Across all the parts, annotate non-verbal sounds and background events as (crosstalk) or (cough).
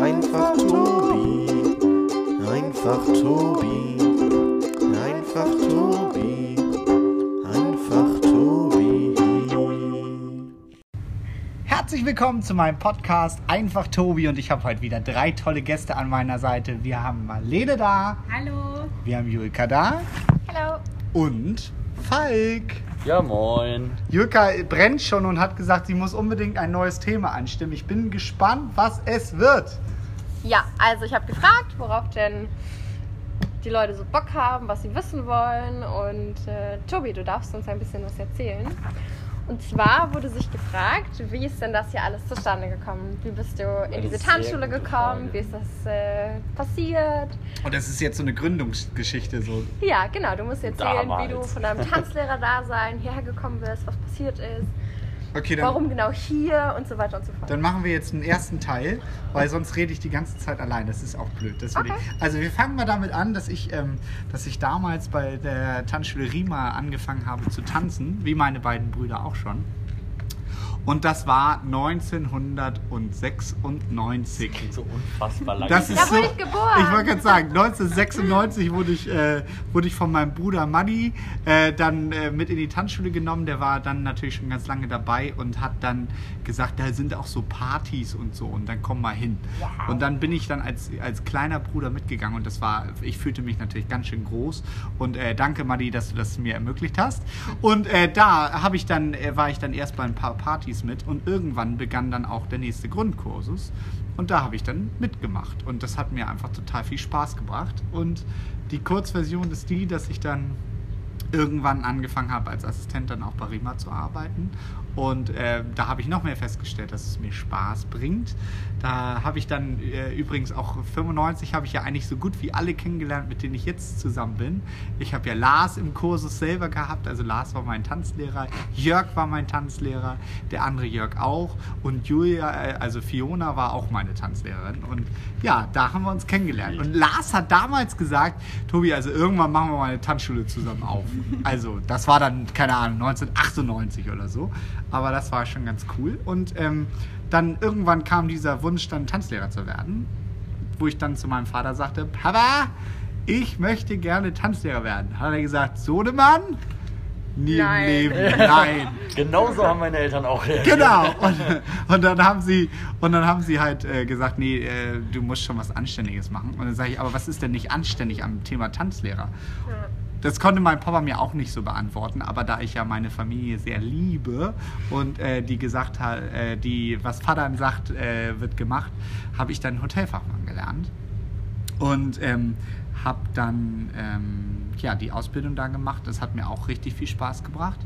Einfach Tobi. Einfach Tobi. Einfach Tobi. Einfach Tobi. Herzlich willkommen zu meinem Podcast Einfach Tobi und ich habe heute wieder drei tolle Gäste an meiner Seite. Wir haben Marlene da, Hallo. wir haben Julka da Hallo. und Falk. Ja, moin. Julka brennt schon und hat gesagt, sie muss unbedingt ein neues Thema anstimmen. Ich bin gespannt, was es wird. Ja, also ich habe gefragt, worauf denn die Leute so Bock haben, was sie wissen wollen. Und äh, Tobi, du darfst uns ein bisschen was erzählen. Und zwar wurde sich gefragt, wie ist denn das hier alles zustande gekommen? Wie bist du in Eine diese Tanzschule gekommen? Frage. Wie ist das äh, passiert? Und das ist jetzt so eine Gründungsgeschichte so. Ja, genau. Du musst erzählen, wie du Damals. von deinem Tanzlehrer-Dasein hierher gekommen bist, was passiert ist, Okay, dann, warum genau hier und so weiter und so fort. dann machen wir jetzt einen ersten Teil, weil sonst rede ich die ganze Zeit allein. Das ist auch blöd. Okay. ich. Also wir fangen mal damit an, dass ich, ähm, dass ich damals bei der Tanzschule Rima angefangen habe zu tanzen, wie meine beiden Brüder auch schon. Und das war 1996. Klingt so unfassbar lang. Das ist Da so, wurde ich geboren. Ich wollte gerade sagen, 1996 wurde ich, äh, wurde ich von meinem Bruder Manni äh, dann äh, mit in die Tanzschule genommen. Der war dann natürlich schon ganz lange dabei und hat dann gesagt, da sind auch so Partys und so und dann komm mal hin. Und dann bin ich dann als, als kleiner Bruder mitgegangen und das war, ich fühlte mich natürlich ganz schön groß und äh, danke Manni, dass du das mir ermöglicht hast. Und äh, da habe ich dann, äh, war ich dann erst bei ein paar Partys mit und irgendwann begann dann auch der nächste Grundkursus. Und da habe ich dann mitgemacht. Und das hat mir einfach total viel Spaß gebracht. Und die Kurzversion ist die, dass ich dann irgendwann angefangen habe, als Assistent dann auch bei Rima zu arbeiten. Und äh, da habe ich noch mehr festgestellt, dass es mir Spaß bringt. Da habe ich dann äh, übrigens auch 95 habe ich ja eigentlich so gut wie alle kennengelernt, mit denen ich jetzt zusammen bin. Ich habe ja Lars im Kursus selber gehabt, also Lars war mein Tanzlehrer, Jörg war mein Tanzlehrer, der andere Jörg auch und Julia, äh, also Fiona war auch meine Tanzlehrerin. Und ja, da haben wir uns kennengelernt. Und Lars hat damals gesagt, Tobi, also irgendwann machen wir mal eine Tanzschule zusammen auf. Also das war dann, keine Ahnung, 1998 oder so. Aber das war schon ganz cool. Und ähm, dann irgendwann kam dieser Wunsch, dann Tanzlehrer zu werden, wo ich dann zu meinem Vater sagte, Papa, ich möchte gerne Tanzlehrer werden. Hat er gesagt, Sohnemann? Nie im Nein. Leben, (laughs) nein. Genauso haben meine Eltern auch reagiert. Genau. Und, und dann haben sie und dann haben sie halt äh, gesagt, nee, äh, du musst schon was Anständiges machen. Und dann sage ich, aber was ist denn nicht anständig am Thema Tanzlehrer? Das konnte mein Papa mir auch nicht so beantworten, aber da ich ja meine Familie sehr liebe und äh, die gesagt hat, äh, die was Vater sagt, äh, wird gemacht, habe ich dann Hotelfachmann gelernt und ähm, habe dann ähm, ja, die Ausbildung da gemacht. Das hat mir auch richtig viel Spaß gebracht.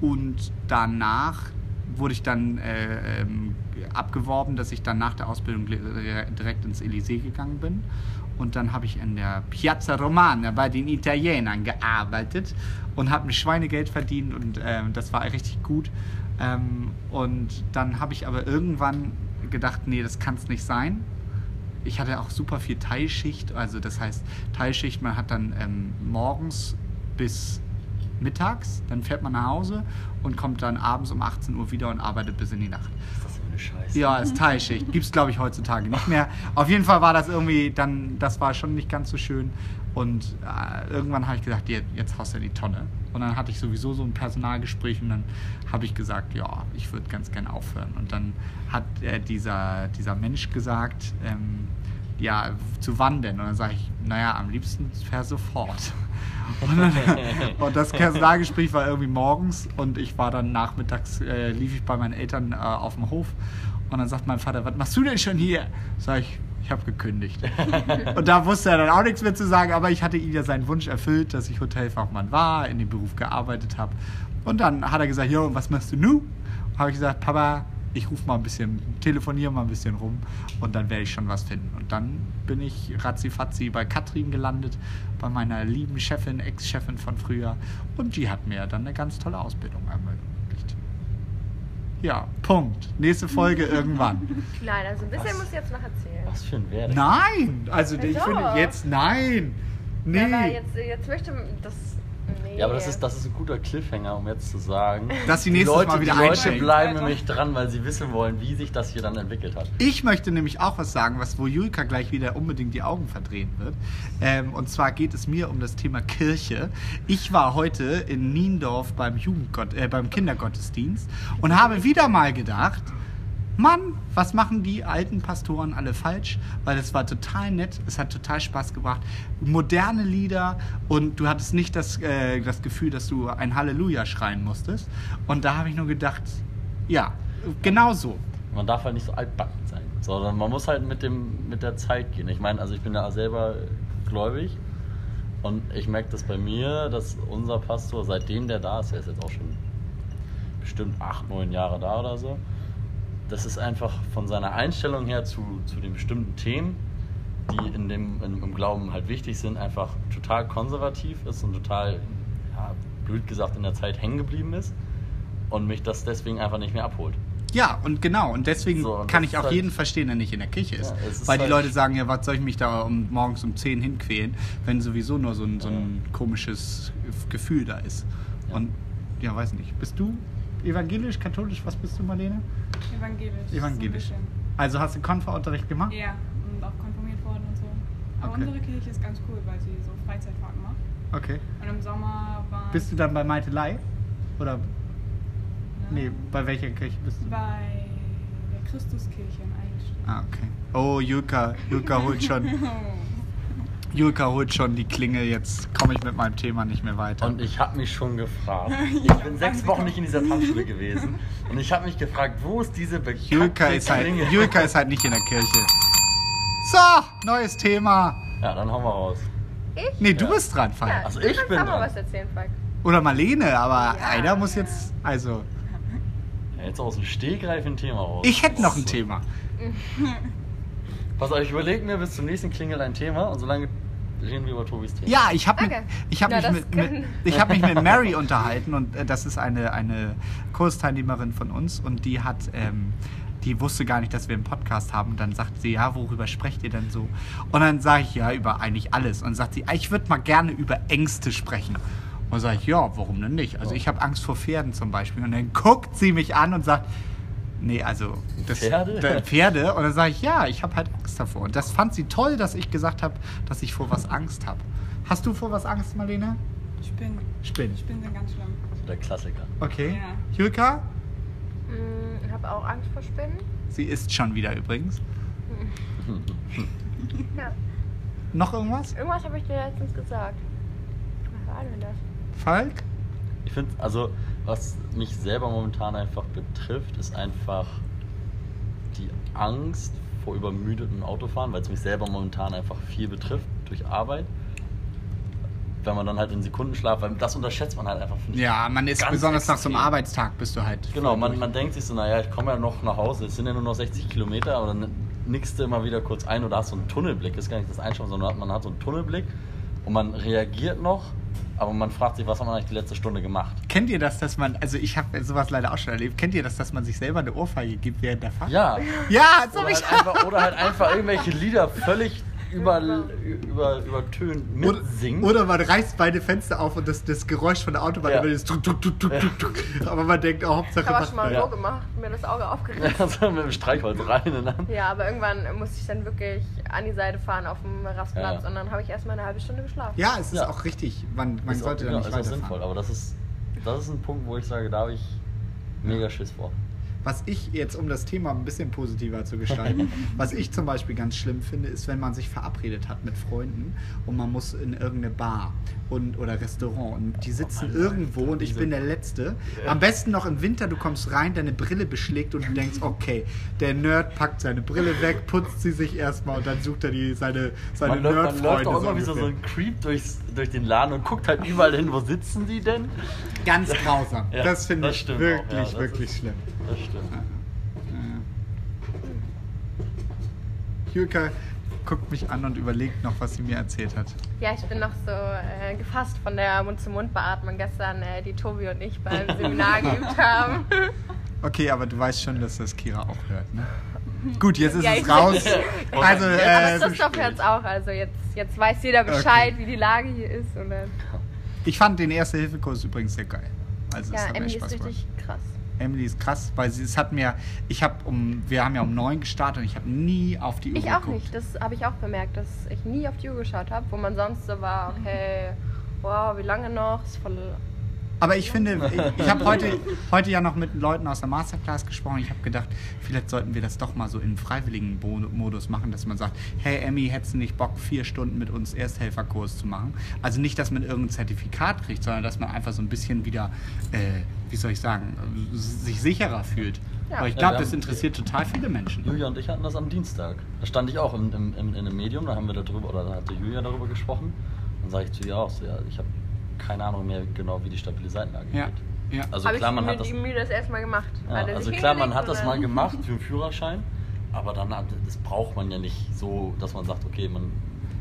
Und danach wurde ich dann äh, ähm, abgeworben, dass ich dann nach der Ausbildung dire- direkt ins Elysée gegangen bin. Und dann habe ich in der Piazza Romana bei den Italienern gearbeitet und habe ein Schweinegeld verdient und ähm, das war richtig gut. Ähm, und dann habe ich aber irgendwann gedacht, nee, das kann es nicht sein ich hatte auch super viel Teilschicht. Also das heißt, Teilschicht, man hat dann ähm, morgens bis mittags, dann fährt man nach Hause und kommt dann abends um 18 Uhr wieder und arbeitet bis in die Nacht. Scheiße? Ja, ist Teilschicht. Gibt es, glaube ich, heutzutage nicht mehr. Auf jeden Fall war das irgendwie dann, das war schon nicht ganz so schön. Und äh, irgendwann habe ich gesagt, jetzt, haust du die Tonne. Und dann hatte ich sowieso so ein Personalgespräch und dann habe ich gesagt, ja, ich würde ganz gerne aufhören. Und dann hat äh, dieser, dieser Mensch gesagt, ähm, ja, zu wann denn? Und dann sage ich, naja, am liebsten per sofort. (laughs) Und, dann, und das Personalgespräch war irgendwie morgens und ich war dann nachmittags, äh, lief ich bei meinen Eltern äh, auf dem Hof und dann sagt mein Vater, was machst du denn schon hier? Sag ich, ich habe gekündigt. (laughs) und da wusste er dann auch nichts mehr zu sagen, aber ich hatte ihm ja seinen Wunsch erfüllt, dass ich Hotelfachmann war, in dem Beruf gearbeitet habe. Und dann hat er gesagt, jo, und was machst du nu? Habe ich gesagt, Papa, ich rufe mal ein bisschen, telefoniere mal ein bisschen rum und dann werde ich schon was finden. Und dann bin ich ratzifatzi bei Katrin gelandet, bei meiner lieben Chefin, Ex-Chefin von früher. Und die hat mir dann eine ganz tolle Ausbildung ermöglicht. Ja, Punkt. Nächste Folge (laughs) irgendwann. Nein, also ein bisschen Was? musst du jetzt noch erzählen. Was für ein Wert. Nein! Also ich finde jetzt nein. Nee. Ja, aber jetzt, jetzt möchte das. Ja, aber das ist, das ist ein guter Cliffhanger, um jetzt zu sagen. Dass sie die nächstes Leute, Mal wieder Die Leute bleiben Alter. nämlich dran, weil sie wissen wollen, wie sich das hier dann entwickelt hat. Ich möchte nämlich auch was sagen, was wo Julika gleich wieder unbedingt die Augen verdrehen wird. Ähm, und zwar geht es mir um das Thema Kirche. Ich war heute in Niendorf beim Jugendgott, äh, beim Kindergottesdienst und habe wieder mal gedacht, Mann, was machen die alten Pastoren alle falsch? Weil es war total nett, es hat total Spaß gebracht. Moderne Lieder und du hattest nicht das, äh, das Gefühl, dass du ein Halleluja schreien musstest. Und da habe ich nur gedacht, ja, genau so. Man darf halt nicht so altbacken sein, sondern man muss halt mit, dem, mit der Zeit gehen. Ich meine, also ich bin ja selber gläubig und ich merke das bei mir, dass unser Pastor, seitdem der da ist, er ist jetzt auch schon bestimmt acht, neun Jahre da oder so, das ist einfach von seiner Einstellung her zu, zu den bestimmten Themen, die in dem, in, im Glauben halt wichtig sind, einfach total konservativ ist und total, ja, blöd gesagt, in der Zeit hängen geblieben ist und mich das deswegen einfach nicht mehr abholt. Ja, und genau. Und deswegen So, und kann ich auch halt- jeden verstehen, der nicht in der Kirche ist. Ja, ist Weil die halt- Leute sagen, ja, was soll ich mich da um, morgens um 10 hinquälen, wenn sowieso nur so ein, so ein komisches Gefühl da ist. Ja. Und ja, weiß nicht. Bist du evangelisch, katholisch? Was bist du, Marlene? Evangelisch. Evangelisch. So Also hast du Konferunterricht gemacht? Ja, und auch konfirmiert worden und so. Aber Okay. unsere Kirche ist ganz cool, weil sie so Freizeitfahrten macht. Okay. Und im Sommer war Bist du dann bei Meitelei? Oder nee, bei welcher Kirche bist du? bei der Christuskirche in Eidelstedt. Ah, okay. Oh, Julka, Julka holt schon, (laughs) Julka holt schon die Klingel. Jetzt komme ich mit meinem Thema nicht mehr weiter. Und ich habe mich schon gefragt. (laughs) Ich bin sechs Wochen nicht in dieser Tanzschule gewesen. Und ich habe mich gefragt, wo ist diese bekannte Julka ist, halt, Klingel? Julka ist halt nicht in der Kirche. So, neues Thema. Ja, dann hauen wir raus. Ich? Nee, du Ja. bist dran, Falk. Ja, Also ich bin dran. was erzählen, Falk. Oder Marlene, aber Ja. einer muss jetzt. Also, Ja, jetzt aus dem Stegreif ein Thema raus. ich hätte noch ein. Thema. (laughs) Pass auf, ich überlege mir bis zum nächsten Klingel ein Thema und solange reden wir über Tobis Thema. Ja, ich habe Danke. ich hab Ja, mich, mit, mit, ich hab mich mit Mary unterhalten und äh, das ist eine, eine Kursteilnehmerin von uns und die hat. Ähm, die wusste gar nicht, dass wir einen Podcast haben. Und dann sagt sie, ja, worüber sprecht ihr denn so? Und dann sage ich, ja, über eigentlich alles. Und sagt sie, ah, ich würde mal gerne über Ängste sprechen. Und dann sage ich, ja, warum denn nicht? Also ich habe Angst vor Pferden zum Beispiel. Und dann guckt sie mich an und sagt, nee, also das, Pferde? Pferde. Und dann sage ich, ja, ich habe halt Angst davor. Und das fand sie toll, dass ich gesagt habe, dass ich vor was Angst habe. Hast du vor was Angst, Marlene? Spinnen. Spinnen. Spinnen sind ganz schlimm. Der Klassiker. Okay. Ja. Julka? Mm, Ich habe auch Angst vor Spinnen. Sie isst schon wieder übrigens. (laughs) (laughs) Ja. Noch irgendwas? Irgendwas habe ich dir letztens gesagt. Was war denn das? Falk? Ich finde, also, was mich selber momentan einfach betrifft, ist einfach die Angst vor übermüdeten Autofahren, weil es mich selber momentan einfach viel betrifft durch Arbeit. Wenn man dann halt in Sekundenschlaf, weil das unterschätzt man halt einfach. Ja, man ist besonders nach so einem extrem. Arbeitstag bist du halt. Genau, man, man denkt sich so, naja, ich komme ja noch nach Hause, es sind ja nur noch 60 Kilometer, aber dann nickst du immer wieder kurz ein oder hast so einen Tunnelblick, ist gar nicht das Einschauen, sondern man hat so einen Tunnelblick und man reagiert noch, aber man fragt sich, was hat man eigentlich die letzte Stunde gemacht? Kennt ihr das, dass man, also ich habe sowas leider auch schon erlebt, kennt ihr das, dass man sich selber eine Ohrfeige gibt während der Fahrt? Ja, Ja, so oder halt, einfach, oder halt einfach irgendwelche Lieder völlig über, über, übertönt oder, mitsingen. oder man reißt beide Fenster auf und das, das Geräusch von der Autobahn Ja. über das tuk, tuk, tuk, tuk, tuk, tuk. Aber man denkt, oh, Hauptsache Ich habe auch schon mal so gemacht, mir das Auge aufgerissen. also mit dem Streichholz rein und dann. Ja, aber irgendwann musste ich dann wirklich an die Seite fahren auf dem Rastplatz Ja. und dann habe ich erstmal eine halbe Stunde geschlafen. Ja, es ist Ja. auch richtig. Man, man Ist auch- sollte da genau, nicht ist auch weiterfahren. sinnvoll, aber das ist, das ist ein Punkt, wo ich sage, da habe ich mega Schiss vor. Was ich jetzt, um das Thema ein bisschen positiver zu gestalten, (laughs) was ich zum Beispiel ganz schlimm finde, ist, wenn man sich verabredet hat mit Freunden und man muss in irgendeine Bar und, oder Restaurant und die sitzen irgendwo und ich bin der Letzte. Am besten noch im Winter, du kommst rein, deine Brille beschlägt und du denkst, okay, der Nerd packt seine Brille weg, putzt sie sich erstmal und dann sucht er die, seine, seine läuft, man Nerdfreunde. läuft auch immer wie so, ungefähr. so ein Creep durchs, durch den Laden und guckt halt überall hin, wo sitzen die denn? Ganz grausam. Ja, das finde ich stimmt auch. wirklich, Ja, wirklich ist- schlimm. Das stimmt. Julka guckt mich an und überlegt noch, was sie mir erzählt hat. Ja, ich bin noch so äh, gefasst von der Mund-zu-Mund-Beatmung gestern, äh, die Tobi und ich beim (laughs) Seminar geübt haben. Okay, aber du weißt schon, dass das Kira auch hört, ne? (laughs) Gut, jetzt ist Ja, es raus. (laughs) Also, Aber äh, Christoph hört es auch, also jetzt, jetzt weiß jeder Bescheid, wie die Lage hier ist. Und dann, Ich fand den Erste-Hilfe-Kurs übrigens sehr geil. Also es Ja, Emily ist richtig krass. Emily ist krass, weil sie es hat mir, ich habe um, wir haben ja um neun gestartet und ich habe nie auf die Uhr Ich auch geguckt. nicht. Das habe ich auch bemerkt, dass ich nie auf die Uhr geschaut habe, wo man sonst so war, (laughs) okay, wow, wie lange noch? Ist voll. Aber ich finde, ich, ich habe heute, heute ja noch mit Leuten aus der Masterclass gesprochen. Ich habe gedacht, vielleicht sollten wir das doch mal so im freiwilligen Modus machen, dass man sagt, hey Emmy, hättest du nicht Bock, vier Stunden mit uns Ersthelferkurs zu machen? Also nicht, dass man irgendein Zertifikat kriegt, sondern dass man einfach so ein bisschen wieder, äh, wie soll ich sagen, sich sicherer fühlt. Ja. Aber ich Ja, glaube, wir das interessiert total viele Menschen. Julia und ich hatten das am Dienstag. Da stand ich auch im, im, im, in einem Medium, da haben wir darüber, oder da hatte Julia darüber gesprochen. Dann sage ich zu ihr auch so, ja, ich habe keine Ahnung mehr genau, wie die stabile Seitenlage Ja, geht. ja. Also klar, ich man mir hat das, die Mühe das erstmal gemacht. ja, Hat also sich klar, man hat das mal gemacht (laughs) für den Führerschein, aber dann, hat- das braucht man ja nicht so, dass man sagt, okay, man,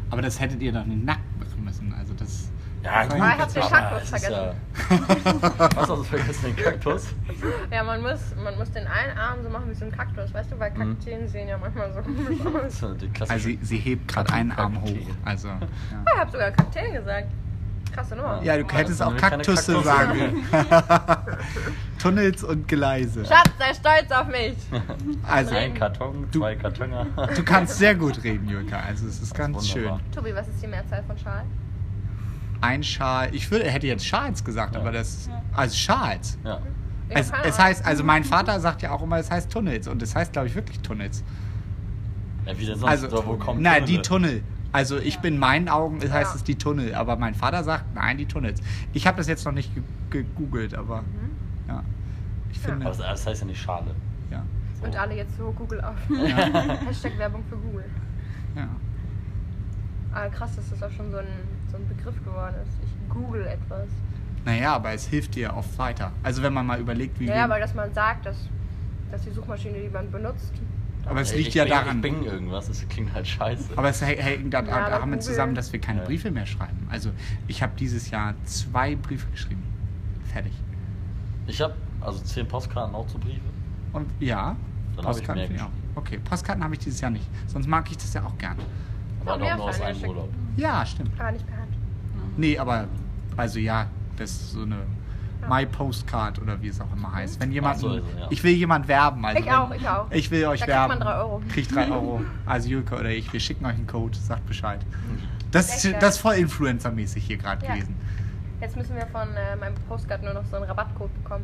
Aber das hättet ihr doch nicht nackt machen müssen. Also das. ja gut, ich hab den Kaktus es ist ja, (laughs) Was hast du vergessen, den Kaktus? (laughs) Ja, man muss, man muss den einen Arm so machen wie so ein Kaktus, weißt du, weil Mhm. Kakteen sehen ja manchmal so komisch aus. Also sie, sie hebt gerade einen Arm hoch. Also. Ja. Ich habe sogar Kakteen gesagt. Krasse Nummer. Ja, du hättest das auch Kaktusse Kaktusse. sagen. (laughs) Tunnels und Gleise. Schatz, sei stolz auf mich. (laughs) Also, Ein Karton, Du- zwei Kartoner. du kannst sehr gut reden, Julka. Also, es ist ganz Wunderbar. schön. Tobi, was ist die Mehrzahl von Schal? Ein Schal. Ich würde, hätte jetzt Schals gesagt, Ja. aber das. Also Schals. Ja. Ja, Es, es heißt, also mein Vater sagt ja auch immer, es heißt Tunnels. Und es heißt, glaube ich, wirklich Tunnels. ja, wie denn sonst? Also, so, wo kommt nein, die Tunnel? Also ich bin in meinen Augen, es heißt Ja. es die Tunnel, aber mein Vater sagt, nein, die Tunnels. Ich habe das jetzt noch nicht ge- gegoogelt, aber Mhm. ja. Ich Ja. finde, Aber das heißt ja nicht Schale. ja. Und alle jetzt so Google auf. (laughs) Hashtag Werbung für Google. ja. Ah, krass, dass das auch schon so ein, so ein Begriff geworden ist. Ich google etwas. Naja, aber es hilft dir oft weiter. Also wenn man mal überlegt, wie Ja, wir- aber dass man sagt, dass, dass die Suchmaschine, die man benutzt, aber es liegt ich ja bing, daran. Ich bing irgendwas, das klingt halt scheiße. Aber es hängt da, Ja, da aber haben wir Google- zusammen, dass wir keine Ja. Briefe mehr schreiben. Also ich habe dieses Jahr zwei Briefe geschrieben. Fertig. Ich habe also zehn Postkarten auch zu Briefe. Und ja, Dann hab ich Postkarten mehr ich auch. geschrieben. Okay, Postkarten habe ich dieses Jahr nicht. Sonst mag ich das ja auch gern. Aber doch nur aus einem. Urlaub. Ja, stimmt. aber nicht per Hand. Nee, aber also ja, das ist so eine. My Postcard oder wie es auch immer heißt. Wenn jemand, so, also, ja. ich will jemand werben. Also Ich auch, ich auch. Ich will euch Da kriegt werben. man drei Euro. Kriegt drei (laughs) Euro. Also Julka oder ich, wir schicken euch einen Code, sagt Bescheid. Das, Echt ist- das ist voll Influencer-mäßig hier gerade Ja. gewesen. Jetzt müssen wir von äh, meinem Postcard nur noch so einen Rabattcode bekommen.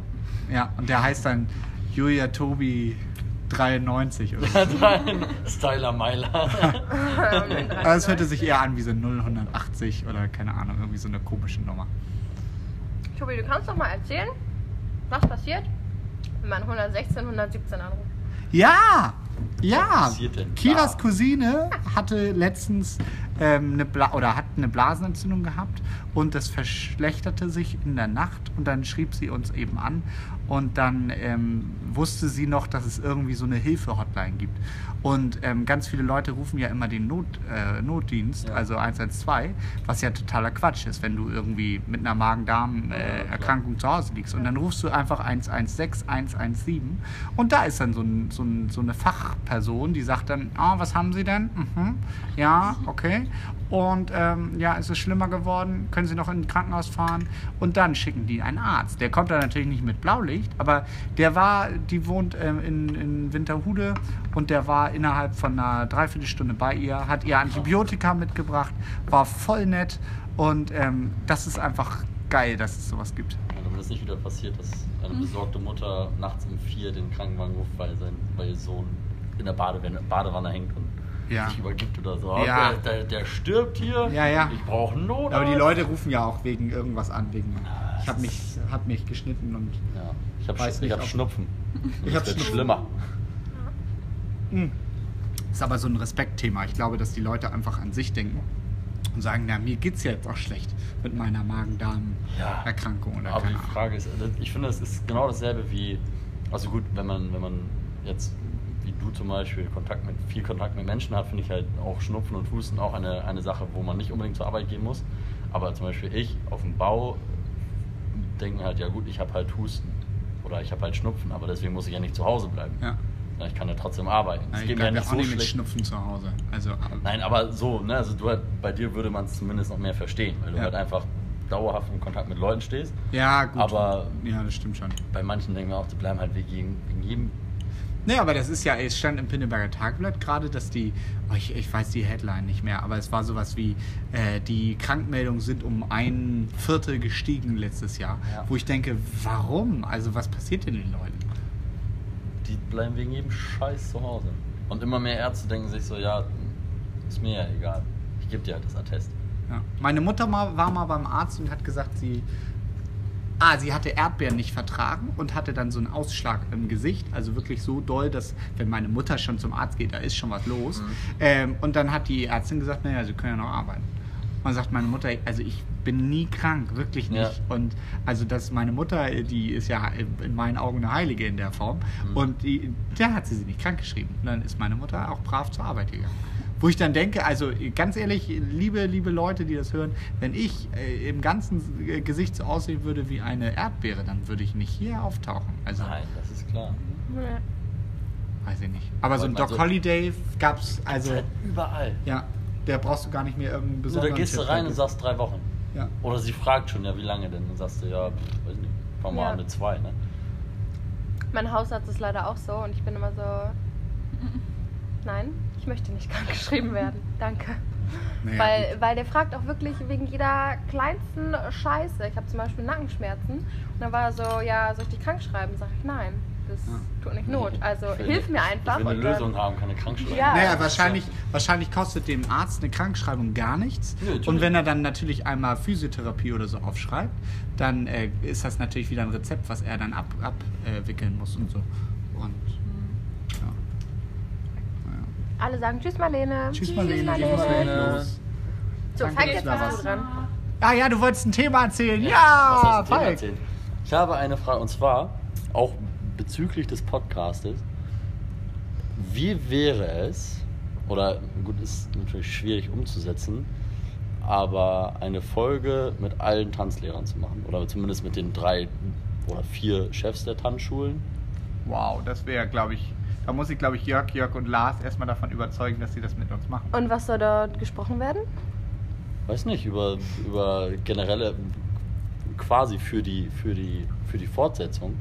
Ja, und der heißt dann Julia Tobi 93 oder so. (laughs) Styler Meiler. (laughs) Es hörte sich eher an wie so 0180 oder keine Ahnung, irgendwie so eine komische Nummer. Tobi, du kannst doch mal erzählen, was passiert, wenn man 116, 117 anruft. Ja! Was Ja! passiert denn Kiras da? Cousine hatte letztens ähm, eine Bla oder hat eine Blasenentzündung gehabt und das verschlechterte sich in der Nacht und dann schrieb sie uns eben an und dann ähm, wusste sie noch, dass es irgendwie so eine Hilfe-Hotline gibt. Und ähm, ganz viele Leute rufen ja immer den Not, äh, Notdienst, Ja. also 112, was ja totaler Quatsch ist, wenn du irgendwie mit einer Magen-Darm-Erkrankung zu Hause liegst. Und dann rufst du einfach 116, 117 und da ist dann so, ein, so, ein, so eine Fachperson, die sagt dann, ah, was haben Sie denn? Mhm. Ja, okay. Und ähm, ja, ist es schlimmer geworden? Können Sie noch in ein Krankenhaus fahren? Und dann schicken die einen Arzt. Der kommt da natürlich nicht mit Blaulicht, aber der war, die wohnt ähm, in, in Winterhude und der war innerhalb von einer Dreiviertelstunde bei ihr, hat ihr Antibiotika mitgebracht, war voll nett und ähm, das ist einfach geil, dass es sowas gibt. Ja, damit es nicht wieder passiert, dass eine besorgte Mutter nachts um vier den Krankenwagen ruft, weil sein weil ihr Sohn in der Badewanne, Badewanne hängt und Ja. sich übergibt oder so. Ja. Der, der, stirbt hier. Ja, ja. Ich brauche einen Notarzt. Aber die Leute rufen ja auch wegen irgendwas an, wegen ich habe mich, hab mich geschnitten und Ja, ich habe Sch hab Schnupfen. (laughs) Ich Das hab wird Schnupfen. schlimmer. Hm. Ist aber so ein Respektthema. Ich glaube, dass die Leute einfach an sich denken und sagen, na, mir geht's ja jetzt auch schlecht mit meiner Magen-Darm-Erkrankung oder Aber die. Frage ist, das- ich finde, es ist genau dasselbe wie, also gut, wenn man, wenn man jetzt, du zum Beispiel, Kontakt mit, viel Kontakt mit Menschen hat, finde ich halt auch Schnupfen und Husten auch eine, eine Sache, wo man nicht unbedingt zur Arbeit gehen muss. Aber zum Beispiel ich auf dem Bau denke halt, ja gut, ich habe halt Husten oder ich habe halt Schnupfen, aber deswegen muss ich ja nicht zu Hause bleiben. Ja. Ich kann ja trotzdem arbeiten. Es ich geht mir ja nicht auch so nicht mit schlecht. Schnupfen zu Hause. Also, Nein, aber so, ne, also du halt, bei dir würde man es zumindest noch mehr verstehen, weil du Ja. halt einfach dauerhaft in Kontakt mit Leuten stehst. Ja, gut. Aber- Ja, das stimmt schon. Bei manchen denken wir auch, die bleiben halt wegen, wegen jedem. Nee, aber das ist ja, es stand im Pinneberger Tagblatt gerade, dass die, oh, ich, ich weiß die Headline nicht mehr, aber es war sowas wie, äh, die Krankmeldungen sind um ein Viertel gestiegen letztes Jahr. Ja. Wo ich denke, warum? Also was passiert denn den Leuten? Die bleiben wegen jedem Scheiß zu Hause. Und immer mehr Ärzte denken sich so, ja, ist mir ja egal. Ich gebe dir halt das Attest. Ja. Meine Mutter war mal beim Arzt und hat gesagt, sie, ah, sie hatte Erdbeeren nicht vertragen und hatte dann so einen Ausschlag im Gesicht, also wirklich so doll, dass wenn meine Mutter schon zum Arzt geht, da ist schon was los. Ähm, und dann hat die Ärztin gesagt, naja, sie können ja noch arbeiten. Und dann sagt meine Mutter, also ich bin nie krank, wirklich nicht. Ja. Und also dass meine Mutter, die ist ja in meinen Augen eine Heilige in der Form. Mhm. Und die, da hat sie sie nicht krank geschrieben. Und dann ist meine Mutter auch brav zur Arbeit gegangen. Wo ich dann denke, also ganz ehrlich, liebe, liebe Leute, die das hören, wenn ich äh, im ganzen äh, Gesicht so aussehen würde wie eine Erdbeere, dann würde ich nicht hier auftauchen. Also, Nein, das ist klar. weiß ich nicht. Aber so ein Doc so- Holiday gab's, also, Halt überall. ja, der brauchst du gar nicht mehr irgendeinen So, besonderen da gehst du rein und sagst drei Wochen. Ja. Oder sie fragt schon, ja, wie lange denn? Dann sagst du, ja, pff, weiß nicht, fang mal Ja. an mit zwei, ne? Mein Hausarzt ist leider auch so und ich bin immer so. Nein, ich möchte nicht (laughs) krank geschrieben werden. Danke. Naja, weil, gut. weil der fragt auch wirklich wegen jeder kleinsten Scheiße. Ich habe zum Beispiel Nackenschmerzen und dann war er so, ja, soll ich dich krank schreiben? Sag ich, nein, das Ja. tut nicht Not. Also Ich will- hilf mir einfach. Ich will eine Lösung haben, keine Krankschreibung. Ja. Naja, wahrscheinlich, wahrscheinlich kostet dem Arzt eine Krankschreibung gar nichts. Nö, und wenn er dann natürlich einmal Physiotherapie oder so aufschreibt, dann äh, ist das natürlich wieder ein Rezept, was er dann abwickeln ab, äh, wickeln muss und so. Und. Alle sagen Tschüss Marlene. Tschüss Marlene, Marlene. tschüss Marlene. Los. So, Danke, Falk, jetzt warst. du dran. Ah ja, du wolltest ein Thema erzählen. Was Ja, heißt ein Thema Falk. erzählen? Ich habe eine Frage und zwar auch bezüglich des Podcastes. Wie wäre es, oder gut, ist natürlich schwierig umzusetzen, aber eine Folge mit allen Tanzlehrern zu machen? Oder zumindest mit den drei oder vier Chefs der Tanzschulen? Wow, das wäre, glaube ich, da muss ich, glaube ich, Jörg, Jörg und Lars erstmal davon überzeugen, dass sie das mit uns machen. Und was soll dort gesprochen werden? Weiß nicht, über, über generelle, quasi für die, für die, für die Fortsetzung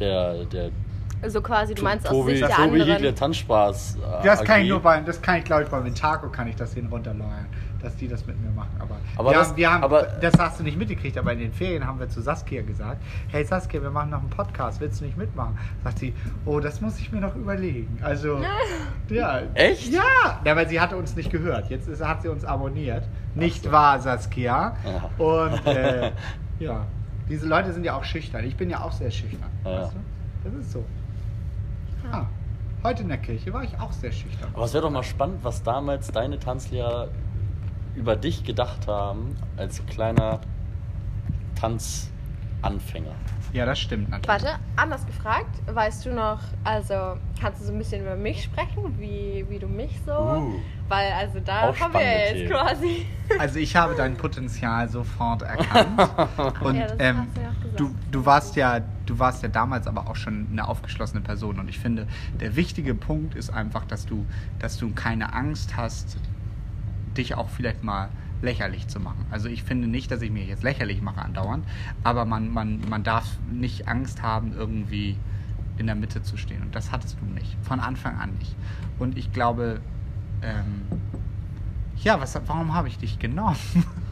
der, der So quasi, du meinst aus Tobi, Sicht der Tobi anderen. Higler Tanzspaß. äh, Das kann ich AG. nur bei, das kann ich glaube ich bei Ventaco kann ich das hin runterleuern, dass die das mit mir machen. Aber, Aber wir das- haben, wir haben, aber- das hast du nicht mitgekriegt, aber in den Ferien haben wir zu Saskia gesagt, hey Saskia, wir machen noch einen Podcast, willst du nicht mitmachen? Sagt sie, oh, das muss ich mir noch überlegen. Also, (laughs) ja. Echt? Ja, ja, weil sie hatte uns nicht gehört. Jetzt ist, hat sie uns abonniert. Nicht wahr, Saskia? Ja. Und äh, (laughs) ja, diese Leute sind ja auch schüchtern. Ich bin ja auch sehr schüchtern. Ja. Weißt du? Das ist so. Ah, heute in der Kirche war ich auch sehr schüchtern. Aber es wäre doch mal spannend, was damals deine Tanzlehrer über dich gedacht haben, als kleiner Tanzanfänger. Ja, das stimmt natürlich. Warte, anders gefragt, weißt du noch, also kannst du so ein bisschen über mich sprechen, wie, wie du mich so, Uh. weil also da haben wir jetzt Themen. quasi. (laughs) Also ich habe dein Potenzial sofort (laughs) erkannt. Und Ja, das ähm, hast du ja auch gesagt. du, du warst ja, du warst ja damals aber auch schon eine aufgeschlossene Person. Und ich finde, der wichtige Punkt ist einfach, dass du, dass du keine Angst hast, dich auch vielleicht mal lächerlich zu machen. Also ich finde nicht, dass ich mich jetzt lächerlich mache andauernd, aber man, man, man darf nicht Angst haben, irgendwie in der Mitte zu stehen. Und das hattest du nicht. Von Anfang an nicht. Und ich glaube, ähm, ja, was, warum habe ich dich genommen?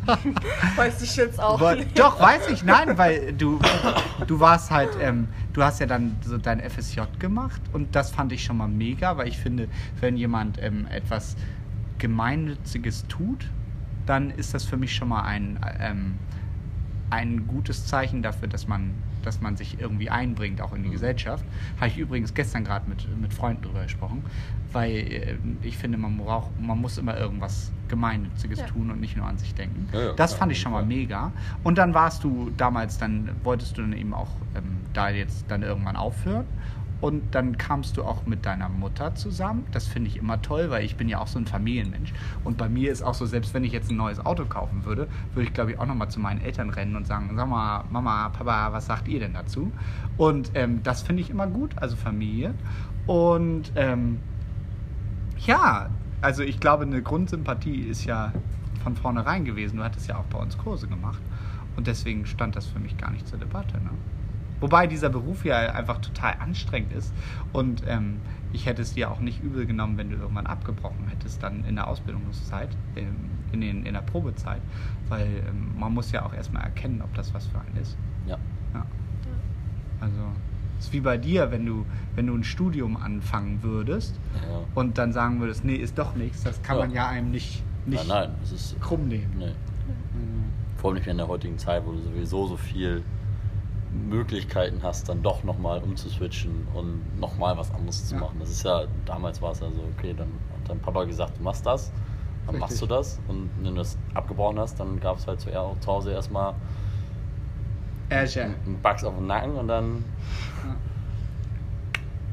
(laughs) Weißt du jetzt auch Wo- nicht. Doch, weiß ich, nein, weil du, du warst halt, ähm, du hast ja dann so dein FSJ gemacht und das fand ich schon mal mega, weil ich finde, wenn jemand ähm, etwas Gemeinnütziges tut, dann ist das für mich schon mal ein, ähm, ein gutes Zeichen dafür, dass man, dass man sich irgendwie einbringt, auch in die Mhm. Gesellschaft. Habe ich übrigens gestern gerade mit, mit Freunden drüber gesprochen, weil äh, ich finde, man, braucht, man muss immer irgendwas Gemeinnütziges Ja. tun und nicht nur an sich denken. Ja, ja, das fand ich schon mal mega. Und dann warst du damals, dann wolltest du dann eben auch ähm, da jetzt dann irgendwann aufhören. Und dann kamst du auch mit deiner Mutter zusammen. Das finde ich immer toll, weil ich bin ja auch so ein Familienmensch. Und bei mir ist auch so, selbst wenn ich jetzt ein neues Auto kaufen würde, würde ich glaube ich auch nochmal zu meinen Eltern rennen und sagen, sag mal, Mama, Papa, was sagt ihr denn dazu? Und ähm, das finde ich immer gut, also Familie. Und ähm, ja, also ich glaube, eine Grundsympathie ist ja von vornherein gewesen. Du hattest ja auch bei uns Kurse gemacht. Und deswegen stand das für mich gar nicht zur Debatte. Ne? Wobei dieser Beruf ja einfach total anstrengend ist. Und ähm, ich hätte es dir auch nicht übel genommen, wenn du irgendwann abgebrochen hättest, dann in der Ausbildungszeit, ähm, in, den, in der Probezeit. Weil ähm, man muss ja auch erstmal erkennen, ob das was für einen ist. Ja. Ja. Also, es ist wie bei dir, wenn du, wenn du ein Studium anfangen würdest ja. und dann sagen würdest, nee, ist doch nichts, das kann Ja. man ja einem nicht, nicht Nein, nein, es ist. krumm nehmen. Nee. Vor allem nicht mehr in der heutigen Zeit, wo du sowieso so viel Möglichkeiten hast, dann doch nochmal umzuswitchen und nochmal was anderes zu Ja. machen. Das ist ja, damals war es ja so, okay, dann hat dein Papa gesagt, du machst das, dann Richtig. machst du das und wenn du das abgebrochen hast, dann gab es halt zu, zu Hause erstmal Äsche. einen Bugs auf den Nacken und dann.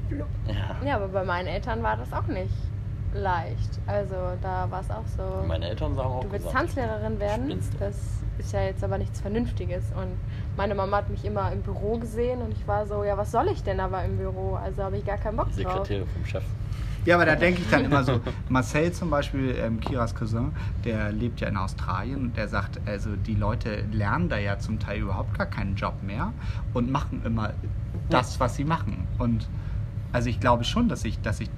Ja. Ja, aber bei meinen Eltern war das auch nicht leicht. Also da war es auch so. Meine Eltern sagen auch Du willst gesagt, Tanzlehrerin werden, Spinnst das ist ja jetzt aber nichts Vernünftiges. Und meine Mama hat mich immer im Büro gesehen und ich war so, ja, was soll ich denn aber im Büro? Also habe ich gar keinen Bock die drauf. Sekretäre vom Chef. Ja, aber da denke ich dann immer so, (laughs) Marcel zum Beispiel, ähm, Kiras Cousin, der lebt ja in Australien und der sagt, also die Leute lernen da ja zum Teil überhaupt gar keinen Job mehr und machen immer das, was sie machen. Und also ich glaube schon, dass sich dass sich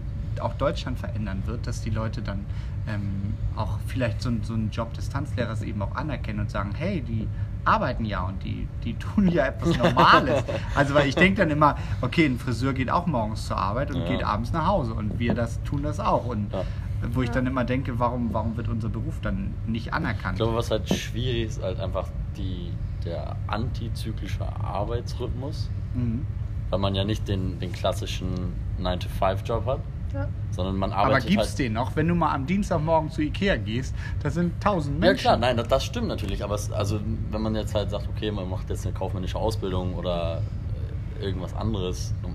auch Deutschland verändern wird, dass die Leute dann ähm, auch vielleicht so, einen- so einen Job des Tanzlehrers eben auch anerkennen und sagen, hey, die arbeiten ja und die, die tun ja etwas (laughs) Normales. also weil ich denke dann immer, okay, ein Friseur geht auch morgens zur Arbeit und Ja. geht abends nach Hause und wir das tun das auch. Und Ja. wo ich dann immer denke, warum, warum wird unser Beruf dann nicht anerkannt? Ich glaube, was halt schwierig ist, halt einfach die, der antizyklische Arbeitsrhythmus, Mhm. weil man ja nicht den, den klassischen 9-to-5-Job hat, Ja. sondern man Aber arbeitet gibt's halt... den noch? Wenn du mal am Dienstagmorgen zu Ikea gehst, da sind tausend Ja Menschen. klar, nein, das, das stimmt natürlich, aber es, also wenn man jetzt halt sagt, okay, man macht jetzt eine kaufmännische Ausbildung oder äh, irgendwas anderes, um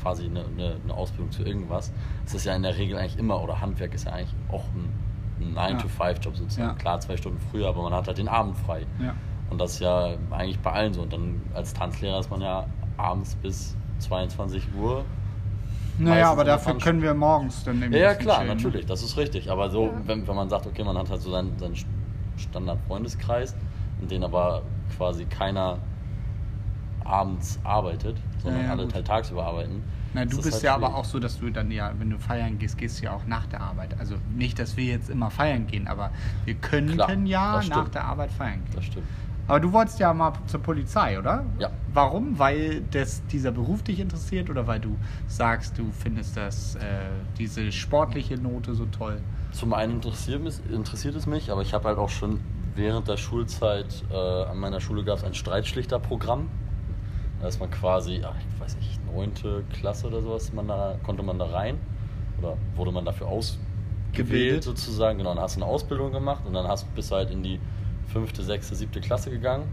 quasi eine, eine, eine Ausbildung zu irgendwas, ist das ja in der Regel eigentlich immer, oder Handwerk ist ja eigentlich auch ein, ein 9-to-5-Job sozusagen. Ja. Klar, zwei Stunden früher, aber man hat halt den Abend frei. Ja. Und das ist ja eigentlich bei allen so. Und dann als Tanzlehrer ist man ja abends bis 22 Uhr. Naja, aber dafür können wir morgens dann Ja, ja klar, chillen, ne? natürlich, das ist richtig. Aber so, Ja. wenn, wenn man sagt, okay, man hat halt so seinen, seinen Standard-Freundeskreis, in dem aber quasi keiner abends arbeitet, sondern Ja, ja, alle halt tagsüber arbeiten. Na, du bist halt ja aber schwierig. auch so, dass du dann ja, wenn du feiern gehst, gehst du ja auch nach der Arbeit. Also nicht, dass wir jetzt immer feiern gehen, aber wir könnten Klar, ja nach der Arbeit feiern gehen. Das stimmt. Aber du wolltest ja mal zur Polizei, oder? Ja. Warum? Weil das, dieser Beruf dich interessiert oder weil du sagst, du findest das, äh, diese sportliche Note so toll? Zum einen interessiert, interessiert es mich, aber ich habe halt auch schon während der Schulzeit, äh, an meiner Schule gab es ein Streitschlichterprogramm. Da ist man quasi, ach, ich weiß nicht, neunte Klasse oder sowas, man da, konnte man da rein. Oder wurde man dafür ausgewählt sozusagen. Genau, dann hast du eine Ausbildung gemacht und dann hast, bist du halt in die fünfte, sechste, siebte Klasse gegangen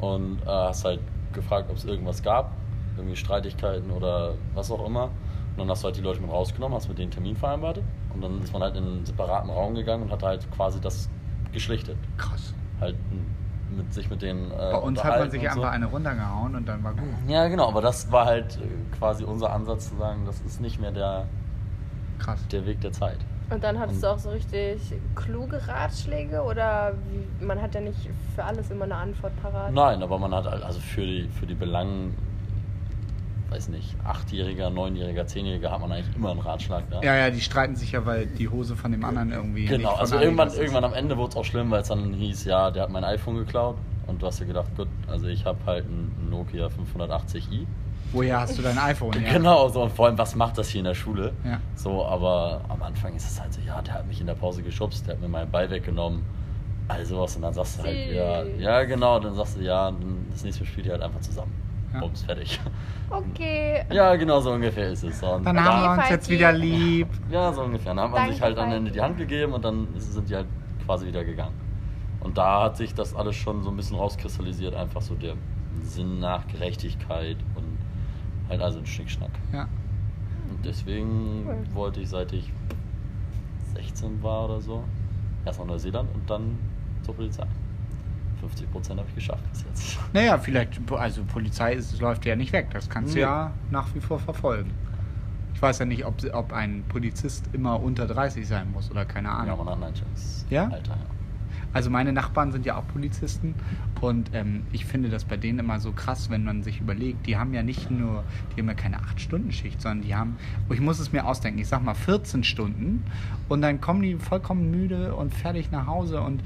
und äh, hast halt gefragt, ob es irgendwas gab, irgendwie Streitigkeiten oder was auch immer. Und dann hast du halt die Leute mit rausgenommen, hast mit denen einen Termin vereinbart und dann ist man halt in einen separaten Raum gegangen und hat halt quasi das geschlichtet. Krass. Halt mit sich mit denen. Äh, Bei uns hat man sich so. einfach eine runtergehauen und dann war gut. Ja, genau, aber das war halt äh, quasi unser Ansatz zu sagen, das ist nicht mehr der, Krass. der Weg der Zeit. Und dann hattest Und- du auch so richtig kluge Ratschläge oder wie, man hat ja nicht für alles immer eine Antwort parat. Nein, aber man hat halt also für die, für die Belangen, weiß nicht, Achtjähriger, Neunjähriger, Zehnjähriger hat man eigentlich immer einen Ratschlag da. Ja, ja, die streiten sich ja, weil die Hose von dem anderen irgendwie. Genau, nicht von also irgendwann, irgendwann am Ende wurde es auch schlimm, weil es dann hieß, ja, der hat mein iPhone geklaut. Und du hast dir gedacht, gut, also ich habe halt einen Nokia 580i. Woher hast du dein iPhone? Ja. Genau, so und vor allem, was macht das hier in der Schule? Ja. So, aber am Anfang ist es halt so, ja, der hat mich in der Pause geschubst, der hat mir meinen Ball weggenommen. Also was und dann sagst du halt, ja, ja genau, dann sagst du, ja, dann das nächste Mal spielt ihr halt einfach zusammen. Ja. Bums, fertig. Okay. Ja, genau so ungefähr ist es. Und Dann da- haben wir uns Falki. jetzt wieder lieb. ja, so ungefähr. Dann hat man Danke, sich halt am. Ende die Hand gegeben und dann sind die halt quasi wieder gegangen. Und da hat sich das alles schon so ein bisschen rauskristallisiert, einfach so der Sinn nach Gerechtigkeit und halt also ein Schnickschnack. Ja. Und deswegen Cool. wollte ich, seit ich 16 war oder so, erst nach Neuseeland und dann zur Polizei. 50 Prozent habe ich geschafft bis jetzt. (laughs) Naja, vielleicht, also Polizei ist, läuft ja nicht weg. Das kannst du Nee. ja nach wie vor verfolgen. Ich weiß ja nicht, ob, ob ein Polizist immer unter 30 sein muss oder keine Ja, Ahnung. man hat ein Einstellungs- Ja? Alter, ja. Also meine Nachbarn sind ja auch Polizisten und ähm, ich finde das bei denen immer so krass, wenn man sich überlegt, die haben ja nicht nur, die haben ja keine 8-Stunden-Schicht, sondern die haben, ich muss es mir ausdenken, ich sag mal 14 Stunden und dann kommen die vollkommen müde und fertig nach Hause und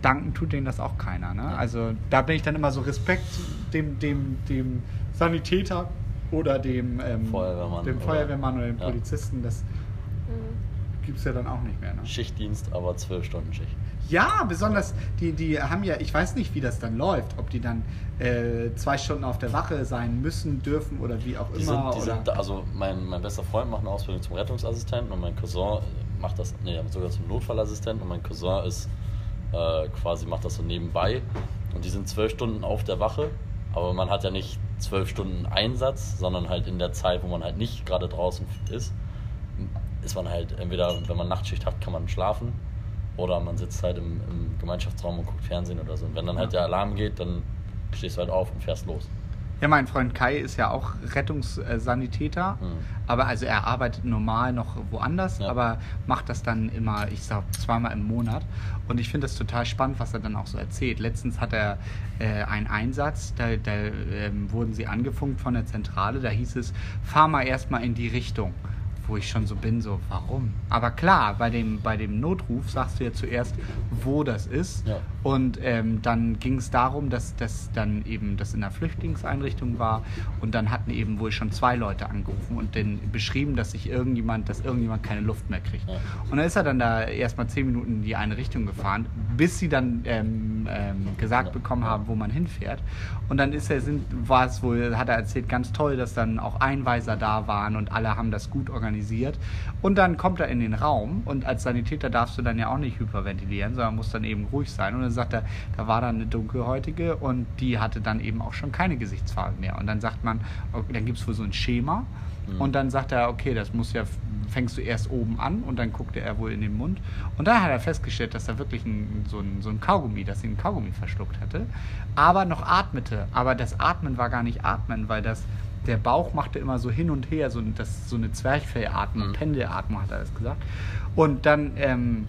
danken tut denen das auch keiner. Ne? Also da bin ich dann immer so Respekt dem, dem, dem Sanitäter oder dem, ähm, Feuerwehrmann dem oder- Feuerwehrmann oder dem Ja. Polizisten, das Mhm. gibt es ja dann auch nicht mehr. Ne? Schichtdienst, aber 12 Stunden Schicht. Ja, besonders, die, die haben ja, ich weiß nicht, wie das dann läuft, ob die dann äh, zwei Stunden auf der Wache sein müssen, dürfen oder wie auch Die immer. sind, die sind, also mein, mein bester Freund macht eine Ausbildung zum Rettungsassistenten und mein Cousin macht das, nee, sogar zum Notfallassistenten und mein Cousin ist äh, quasi macht das so nebenbei und die sind zwölf Stunden auf der Wache, aber man hat ja nicht zwölf Stunden Einsatz, sondern halt in der Zeit, wo man halt nicht gerade draußen ist, ist man halt entweder, wenn man Nachtschicht hat, kann man schlafen oder man sitzt halt im, im Gemeinschaftsraum und guckt Fernsehen oder so. Und wenn dann halt der Alarm geht, dann stehst du halt auf und fährst los. ja, mein Freund Kai ist ja auch Rettungssanitäter, Mhm. aber also er arbeitet normal noch woanders, Ja. aber macht das dann immer, ich sag zweimal im Monat. Und ich finde das total spannend, was er dann auch so erzählt. Letztens hat er äh, einen Einsatz, da, da ähm, wurden sie angefunkt von der Zentrale, da hieß es, fahr mal erstmal in die Richtung. Wo ich schon so bin, so, warum? Aber klar, bei dem, bei dem Notruf sagst du ja zuerst, wo das ist. Ja. Und ähm, dann ging es darum, dass das dann eben das in einer Flüchtlingseinrichtung war. Und dann hatten eben wohl schon zwei Leute angerufen und dann beschrieben, dass sich irgendjemand, dass irgendjemand keine Luft mehr kriegt. Ja. Und dann ist er dann da erstmal zehn Minuten in die eine Richtung gefahren, bis sie dann ähm, ähm, gesagt Ja. bekommen haben, wo man hinfährt. Und dann ist er, sind, war es wohl, hat er erzählt, ganz toll, dass dann auch Einweiser da waren und alle haben das gut organisiert. Und dann kommt er in den Raum und als Sanitäter darfst du dann ja auch nicht hyperventilieren, sondern musst dann eben ruhig sein. Und dann sagt er, da war dann eine dunkelhäutige und die hatte dann eben auch schon keine Gesichtsfarbe mehr. Und dann sagt man, okay, dann gibt es wohl so ein Schema. Mhm. Und dann sagt er, okay, das muss ja, fängst du erst oben an und dann guckte er wohl in den Mund. Und dann hat er festgestellt, dass da wirklich ein, so, ein, so ein Kaugummi, dass sie ein Kaugummi verschluckt hatte, aber noch atmete. Aber das Atmen war gar nicht Atmen, weil das, der Bauch machte immer so hin und her, so, das, so eine Zwerchfellatmung, Mhm. Pendelatmung hat er das gesagt. Und dann ähm,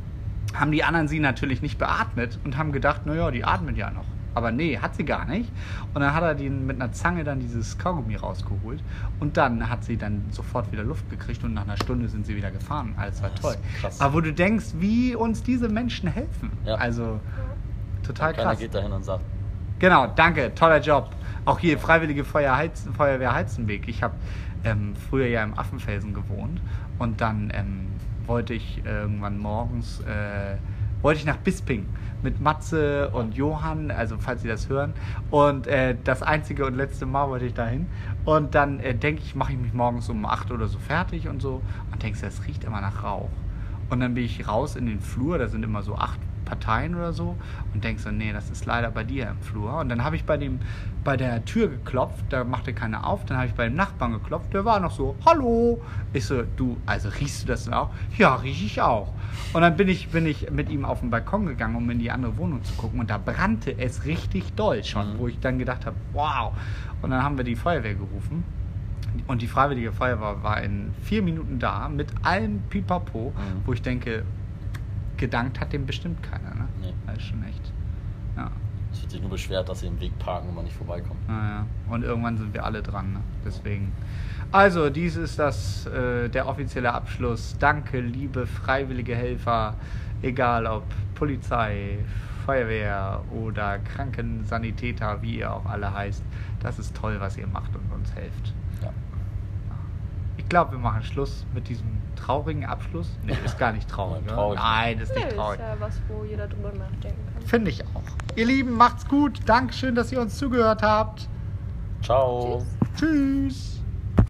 haben die anderen sie natürlich nicht beatmet und haben gedacht, naja, die atmet ja noch. Aber nee, hat sie gar nicht. Und dann hat er den mit einer Zange dann dieses Kaugummi rausgeholt. Und dann hat sie dann sofort wieder Luft gekriegt und nach einer Stunde sind sie wieder gefahren. Alles war toll. krass. Aber wo du denkst, wie uns diese Menschen helfen. Ja. Also total Keiner krass. geht dahin und sagt, Genau, danke, toller Job. Auch hier Freiwillige Feuer Heiz, Feuerwehr Heizenweg. Ich habe ähm, früher ja im Affenfelsen gewohnt und dann ähm, wollte ich irgendwann morgens äh, wollte ich nach Bisping mit Matze und Johann, also falls Sie das hören. Und äh, das einzige und letzte Mal wollte ich dahin. Und dann äh, denke ich, mache ich mich morgens um 8 oder so fertig und so. Und denkst, es riecht immer nach Rauch. Und dann bin ich raus in den Flur, da sind immer so acht Parteien oder so und denkst so, nee, das ist leider bei dir im Flur. Und dann habe ich bei dem bei der Tür geklopft, da machte keiner auf, dann habe ich bei dem Nachbarn geklopft, der war noch so, hallo. Ich so, du, also riechst du das denn auch? Ja, rieche ich auch. Und dann bin ich, bin ich mit ihm auf den Balkon gegangen, um in die andere Wohnung zu gucken und da brannte es richtig doll schon, Mhm. wo ich dann gedacht habe, wow. Und dann haben wir die Feuerwehr gerufen. Und die Freiwillige Feuerwehr war in vier Minuten da mit allem Pipapo, Mhm. wo ich denke, gedankt hat dem bestimmt keiner. Ne? Nee. Das ist schon echt. Ja. es wird sich nur beschwert, dass sie im Weg parken und man nicht vorbeikommt. Naja. Und irgendwann sind wir alle dran. Ne? Deswegen. Also, dies ist das, äh, der offizielle Abschluss. Danke, liebe freiwillige Helfer, egal ob Polizei, Feuerwehr oder Krankensanitäter, wie ihr auch alle heißt. Das ist toll, was ihr macht und uns helft. Ich glaube, wir machen Schluss mit diesem traurigen Abschluss. Nee, ist gar nicht traurig. (laughs) Nein, traurig Nein, ist nicht ist traurig. ja was, wo jeder drüber nachdenken kann. Finde ich auch. Ihr Lieben, macht's gut. Dankeschön, dass ihr uns zugehört habt. Ciao. Tschüss. Tschüss.